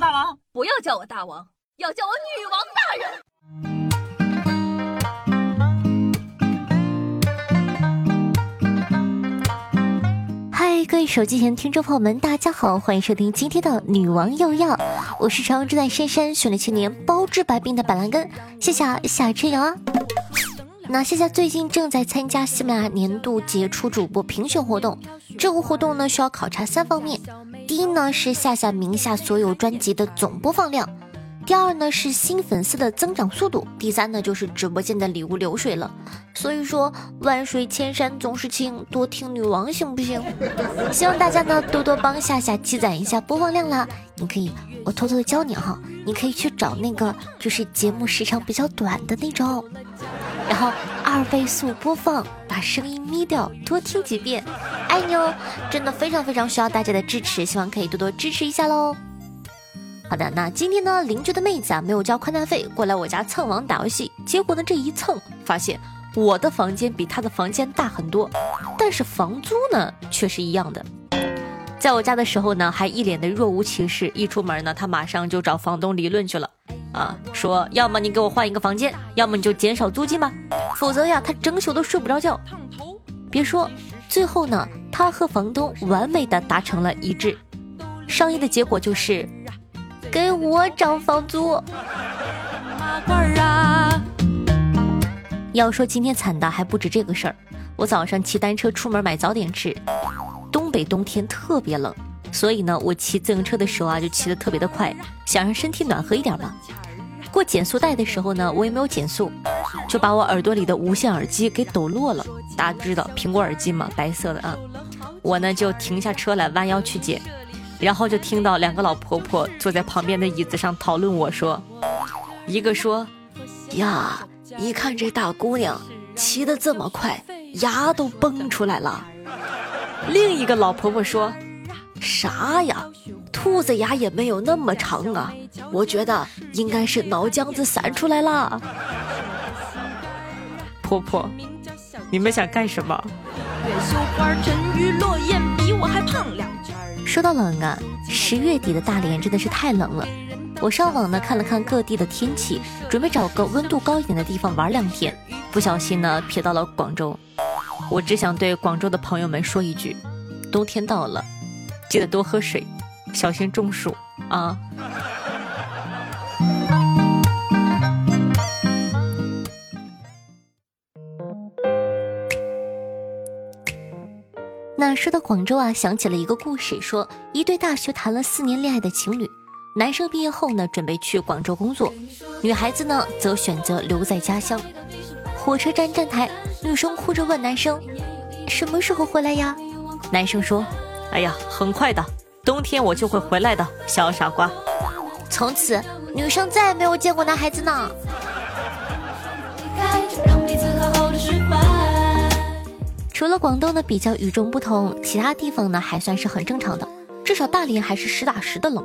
大王，不要叫我大王，要叫我女王大人。嗨，各位手机前听众朋友们，大家好，欢迎收听今天的女王又要，我是常住在深山训了千年包治百病的板蓝根，谢谢夏春瑶啊。那现在最近正在参加喜马拉雅年度杰出主播评选活动，这个活动呢需要考察三方面，第一呢是夏夏名下所有专辑的总播放量。第二呢是新粉丝的增长速度，第三呢就是直播间的礼物流水了。所以说万水千山总是情，多听女王行不行？希望大家呢多多帮夏夏积攒一下播放量啦。你可以，我偷偷的教你哈，你可以去找那个就是节目时长比较短的那种，然后二倍速播放，把声音眯掉，多听几遍。爱你哦，真的非常非常需要大家的支持，希望可以多多支持一下喽。好的，那今天呢，邻居的妹子啊没有交宽带费，过来我家蹭网打游戏，结果呢这一蹭，发现我的房间比她的房间大很多，但是房租呢却是一样的。在我家的时候呢，还一脸的若无其事，一出门呢，他马上就找房东理论去了，啊，说要么你给我换一个房间，要么你就减少租金吧，否则呀，他整宿都睡不着觉。别说，最后呢，他和房东完美的达成了一致，商议的结果就是。给我涨房租。要说今天惨的还不止这个事儿，我早上骑单车出门买早点吃，东北冬天特别冷，所以呢，我骑自行车的时候啊就骑得特别的快，想让身体暖和一点嘛。过减速带的时候呢，我也没有减速，就把我耳朵里的无线耳机给抖落了。大家知道苹果耳机嘛，白色的啊，我呢就停下车来弯腰去捡。然后就听到两个老婆婆坐在旁边的椅子上讨论，我说，一个说，呀，你看这大姑娘骑得这么快，牙都崩出来了。另一个老婆婆说，啥呀，兔子牙也没有那么长啊，我觉得应该是脑浆子散出来了。婆婆，你们想干什么？说到冷啊，十月底的大连真的是太冷了。我上网呢看了看各地的天气，准备找个温度高一点的地方玩两天，不小心呢瞥到了广州。我只想对广州的朋友们说一句：冬天到了，记得多喝水，小心中暑啊！说到广州啊，想起了一个故事，说一对大学谈了四年恋爱的情侣，男生毕业后呢，准备去广州工作，女孩子呢，则选择留在家乡。火车站站台，女生哭着问男生：“什么时候回来呀？”男生说：“哎呀，很快的，冬天我就会回来的，小傻瓜。”从此，女生再也没有见过男孩子呢。除了广东呢比较与众不同，其他地方呢还算是很正常的，至少大连还是实打实的冷。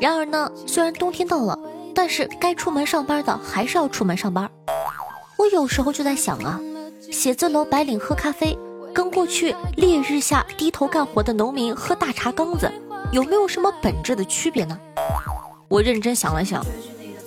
然而呢，虽然冬天到了，但是该出门上班的还是要出门上班。我有时候就在想啊，写字楼白领喝咖啡，跟过去烈日下低头干活的农民喝大茶缸子，有没有什么本质的区别呢？我认真想了想，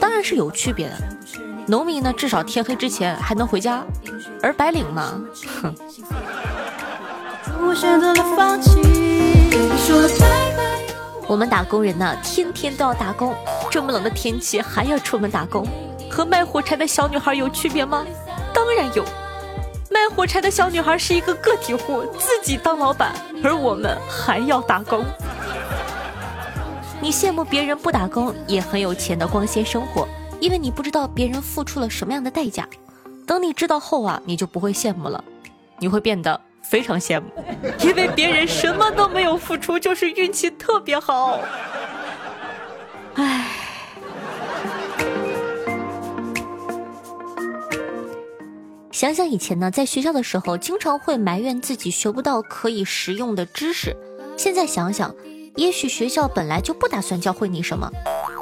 当然是有区别的。农民呢，至少天黑之前还能回家，而白领嘛，哼。我选择了放弃。我们打工人呢，天天都要打工，这么冷的天气还要出门打工，和卖火柴的小女孩有区别吗？当然有，卖火柴的小女孩是一个个体户，自己当老板，而我们还要打工。你羡慕别人不打工也很有钱的光鲜生活。因为你不知道别人付出了什么样的代价，等你知道后啊，你就不会羡慕了，你会变得非常羡慕，因为别人什么都没有付出，就是运气特别好。唉，想想以前呢，在学校的时候，经常会埋怨自己学不到可以实用的知识，现在想想，也许学校本来就不打算教会你什么。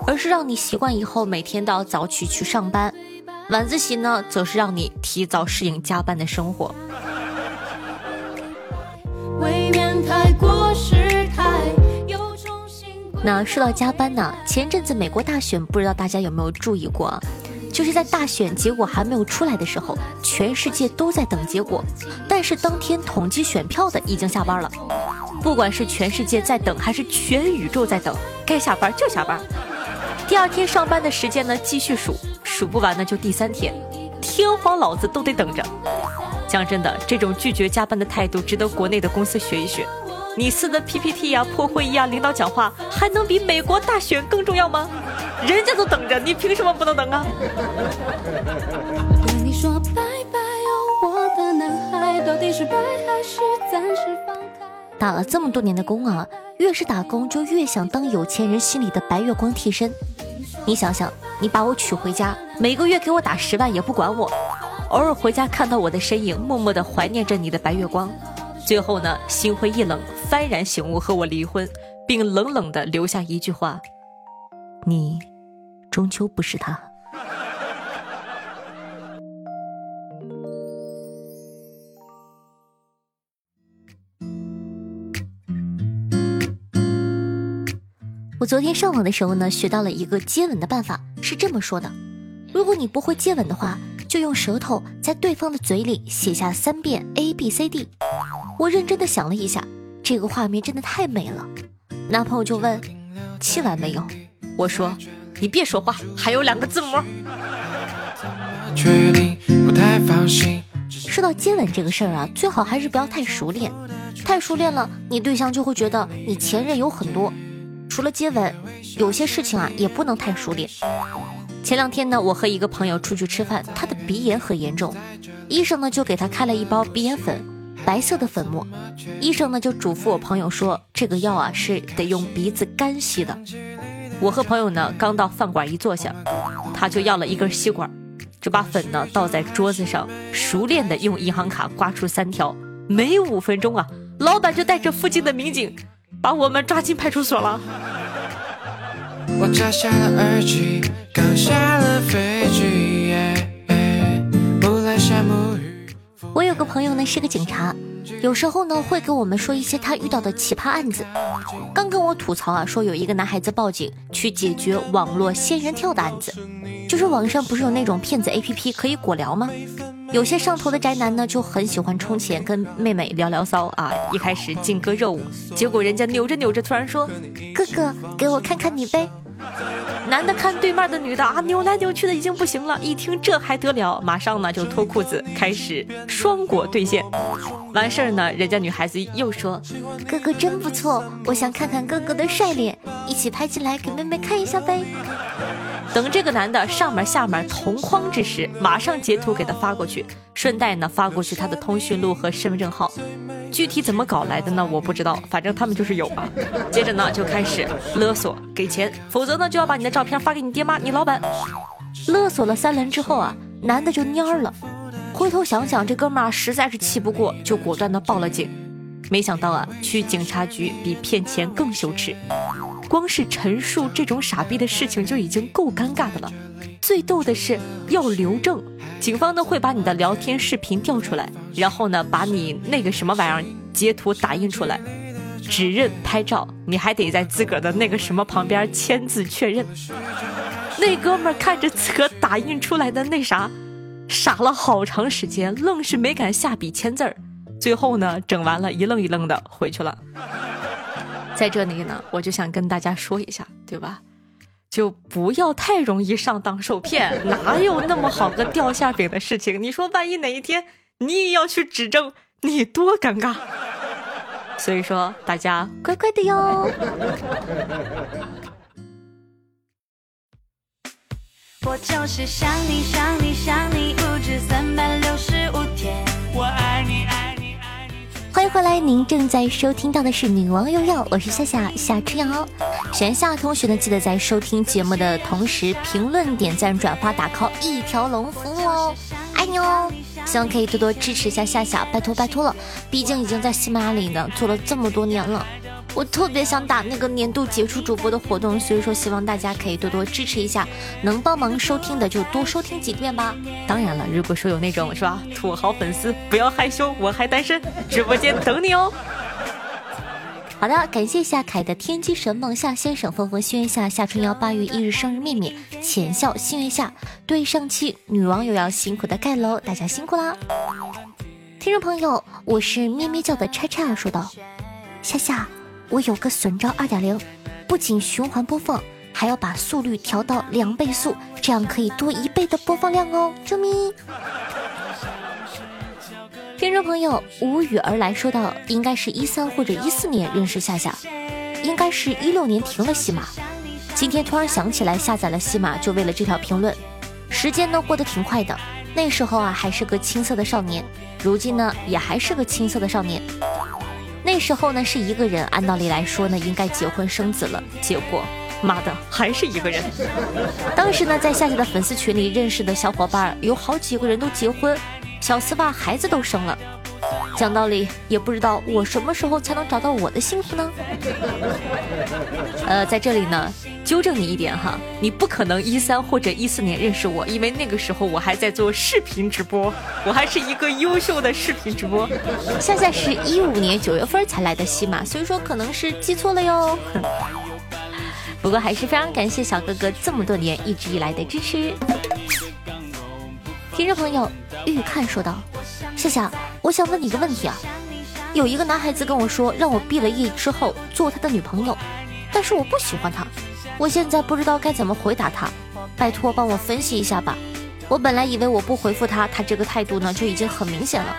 而是让你习惯以后每天都要早起去上班，晚自习呢，则是让你提早适应加班的生活。那说到加班呢，前阵子美国大选，不知道大家有没有注意过？就是在大选结果还没有出来的时候，全世界都在等结果，但是当天统计选票的已经下班了。不管是全世界在等，还是全宇宙在等，该下班就下班。第二天上班的时间呢，继续数，数不完呢就第三天，天荒老子都得等着。讲真的，这种拒绝加班的态度值得国内的公司学一学。你撕的 PPT 呀、破会议啊、领导讲话，还能比美国大选更重要吗？人家都等着，你凭什么不能等啊？打了这么多年的工啊，越是打工就越想当有钱人心里的白月光替身。你想想，你把我娶回家，每个月给我打十万也不管我，偶尔回家看到我的身影，默默的怀念着你的白月光，最后呢，心灰意冷，幡然醒悟和我离婚，并冷冷的留下一句话：你。终究不是他。我昨天上网的时候呢，学到了一个接吻的办法，是这么说的：如果你不会接吻的话，就用舌头在对方的嘴里写下三遍 A B C D。我认真的想了一下，这个画面真的太美了。男朋友就问：亲完没有？我说。你别说话，还有两个字母。说到接吻这个事儿啊，最好还是不要太熟练，太熟练了，你对象就会觉得你前任有很多。除了接吻，有些事情啊也不能太熟练。前两天呢，我和一个朋友出去吃饭，他的鼻炎很严重，医生呢就给他开了一包鼻炎粉，白色的粉末。医生呢就嘱咐我朋友说，这个药啊是得用鼻子干吸的。我和朋友呢，刚到饭馆一坐下，他就要了一根吸管，就把粉呢倒在桌子上，熟练的用银行卡刮出三条。没五分钟啊，老板就带着附近的民警，把我们抓进派出所了。我摘下了耳机，刚下了飞机。有个朋友呢，是个警察。有时候呢，会给我们说一些他遇到的奇葩案子。刚跟我吐槽啊，说有一个男孩子报警去解决网络仙人跳的案子，就是网上不是有那种骗子 APP 可以果聊吗？有些上头的宅男呢，就很喜欢充钱跟妹妹聊聊骚啊。一开始劲歌热舞，结果人家扭着扭着，突然说：“哥哥，给我看看你呗。”男的看对面的女的啊，扭来扭去的已经不行了。一听这还得了，马上呢就脱裤子开始双果对线。完事儿呢，人家女孩子又说：“哥哥真不错，我想看看哥哥的帅脸，一起拍起来给妹妹看一下呗。”等这个男的上面下面同框之时，马上截图给他发过去，顺带呢发过去他的通讯录和身份证号。具体怎么搞来的呢？我不知道，反正他们就是有啊。接着呢就开始勒索，给钱，否则呢就要把你的照片发给你爹妈、你老板。勒索了三轮之后啊，男的就蔫了。回头想想，这哥们儿实在是气不过，就果断的报了警。没想到啊，去警察局比骗钱更羞耻。光是陈述这种傻逼的事情就已经够尴尬的了。最逗的是要留证，警方呢会把你的聊天视频调出来，然后呢把你那个什么玩意儿截图打印出来，指认拍照，你还得在自个儿的那个什么旁边签字确认。那哥们儿看着自个打印出来的那啥，傻了好长时间，愣是没敢下笔签字儿。最后呢，整完了一愣一愣的回去了。在这里呢，我就想跟大家说一下，对吧？就不要太容易上当受骗，哪有那么好个掉馅饼的事情？你说万一哪一天你也要去指证，你多尴尬。所以说，大家乖乖的哟。我就是想你想你想你不止三百六十五天，我爱你爱你，爱你。欢迎回来，您正在收听到的是《女王又要》，我是夏夏夏之瑶。喜欢夏同学呢，记得在收听节目的同时评论、点赞、转发、打 call，一条龙服务哦，爱你哦！希望可以多多支持一下夏夏，拜托拜托了，毕竟已经在喜马拉雅里呢做了这么多年了。我特别想打那个年度杰出主播的活动，所以说希望大家可以多多支持一下，能帮忙收听的就多收听几遍吧。当然了，如果说有那种是吧土豪粉丝，不要害羞，我还单身，直播间等你哦。好的，感谢夏凯的天机神梦夏先生，风风心月夏夏春瑶八月一日生日秘密浅笑心月夏，对上期女网友要辛苦的盖楼，大家辛苦啦！听众朋友，我是咩咩叫的叉叉说道：夏夏，我有个损招二点零，不仅循环播放，还要把速率调到两倍速，这样可以多一倍的播放量哦，救命！听众朋友无语而来说道：“应该是一三或者一四年认识夏夏，应该是一六年停了戏码，今天突然想起来下载了戏码，就为了这条评论。时间呢过得挺快的，那时候啊还是个青涩的少年，如今呢也还是个青涩的少年。那时候呢是一个人，按道理来说呢应该结婚生子了，结果妈的还是一个人。当时呢在夏夏的粉丝群里认识的小伙伴有好几个人都结婚。”小丝袜孩子都生了，讲道理也不知道我什么时候才能找到我的幸福呢？呃，在这里呢，纠正你一点哈，你不可能一三或者一四年认识我，因为那个时候我还在做视频直播，我还是一个优秀的视频直播。夏夏是一五年九月份才来的西马，所以说可能是记错了哟。不过还是非常感谢小哥哥这么多年一直以来的支持。听众朋友，玉看说道：“夏夏，我想问你个问题啊。有一个男孩子跟我说，让我毕了业之后做他的女朋友，但是我不喜欢他，我现在不知道该怎么回答他，拜托帮我分析一下吧。我本来以为我不回复他，他这个态度呢就已经很明显了，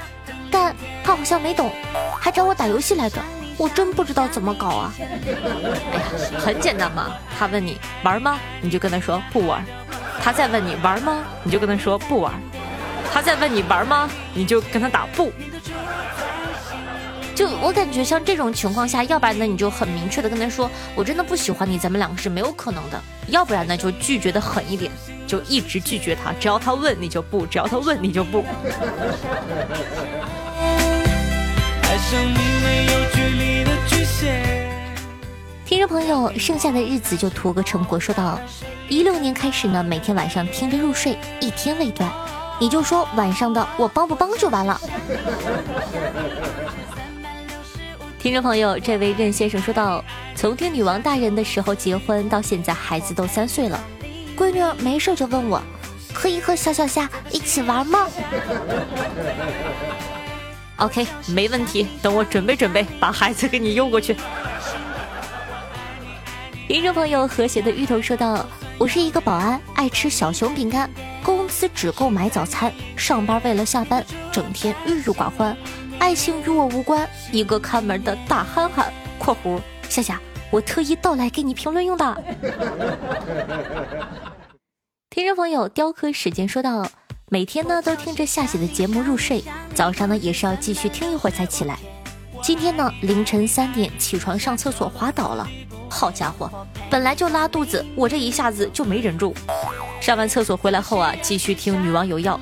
但他好像没懂，还找我打游戏来着，我真不知道怎么搞啊。哎呀，很简单嘛，他问你玩吗，你就跟他说不玩。”他再问你玩吗？你就跟他说不玩。他在问你玩吗？你就跟他打不。就我感觉像这种情况下，要不然呢你就很明确的跟他说，我真的不喜欢你，咱们两个是没有可能的。要不然呢就拒绝的狠一点，就一直拒绝他，只要他问你就不，只要他问你就不。听众朋友，剩下的日子就图个成果。说到一六年开始呢，每天晚上听着入睡，一天未断。你就说晚上的我帮不帮就完了。听众朋友，这位任先生说道：从听女王大人的时候结婚到现在，孩子都三岁了，闺女儿没事就问我，可以和小小夏一起玩吗？OK，没问题，等我准备准备，把孩子给你邮过去。听众朋友，和谐的芋头说道：“我是一个保安，爱吃小熊饼干，工资只够买早餐。上班为了下班，整天郁郁寡欢。爱情与我无关，一个看门的大憨憨。”（括弧夏夏，我特意到来给你评论用的。）听众朋友，雕刻时间说道：“每天呢都听着夏姐的节目入睡，早上呢也是要继续听一会儿才起来。今天呢凌晨三点起床上厕所滑倒了。”好家伙，本来就拉肚子，我这一下子就没忍住。上完厕所回来后啊，继续听女网友要，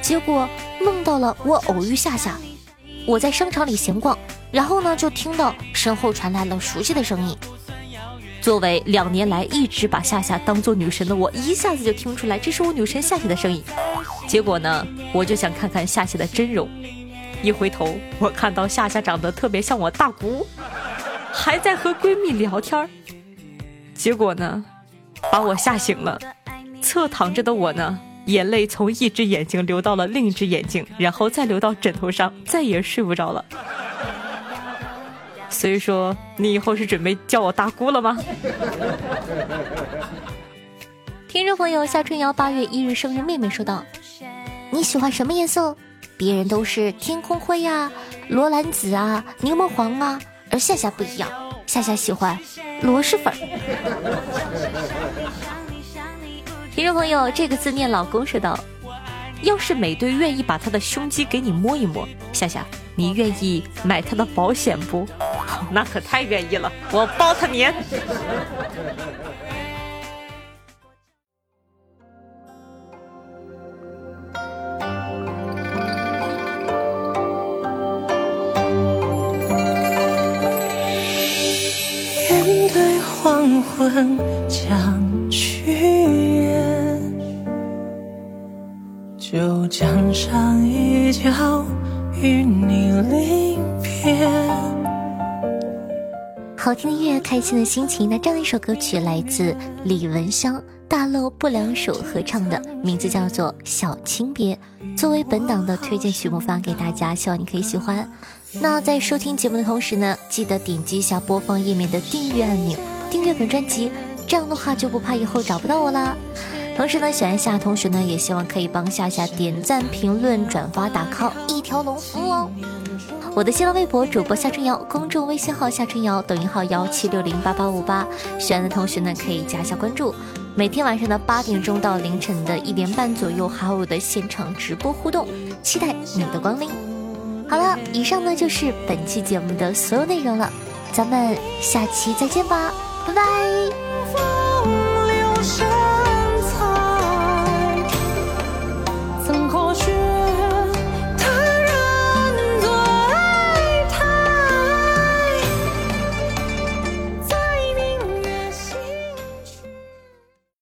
结果梦到了我偶遇夏夏。我在商场里闲逛，然后呢就听到身后传来了熟悉的声音。作为两年来一直把夏夏当做女神的我，一下子就听出来这是我女神夏夏的声音。结果呢，我就想看看夏夏的真容，一回头我看到夏夏长得特别像我大姑。还在和闺蜜聊天结果呢，把我吓醒了。侧躺着的我呢，眼泪从一只眼睛流到了另一只眼睛，然后再流到枕头上，再也睡不着了。所以说，你以后是准备叫我大姑了吗？听众朋友夏春瑶八月一日生日妹妹说道：“你喜欢什么颜色？别人都是天空灰呀、罗兰紫啊、柠檬黄啊。”而夏夏不一样，夏夏喜欢螺蛳粉。听众朋友，这个字念老公说道：“要是美队愿意把他的胸肌给你摸一摸，夏夏，你愿意买他的保险不？那可太愿意了，我包他年。”将去远，就将上一觉与你临别。好听的音乐，开心的心情。那这样一首歌曲来自李文香、大漏不两手合唱的，名字叫做《小青别》，作为本档的推荐曲目发给大家，希望你可以喜欢。那在收听节目的同时呢，记得点击一下播放页面的订阅按钮，订阅本专辑，这样的话就不怕以后找不到我啦。同时呢，喜欢夏同学呢，也希望可以帮夏夏点赞、评论、转发、打 call，一条龙服务哦。我的新浪微博主播夏春瑶，公众微信号夏春瑶，抖音号幺七六零八八五八，喜欢的同学呢可以加一下关注。每天晚上的八点钟到凌晨的一点半左右，还有我的现场直播互动，期待你的光临。好了，以上呢就是本期节目的所有内容了，咱们下期再见吧，拜拜。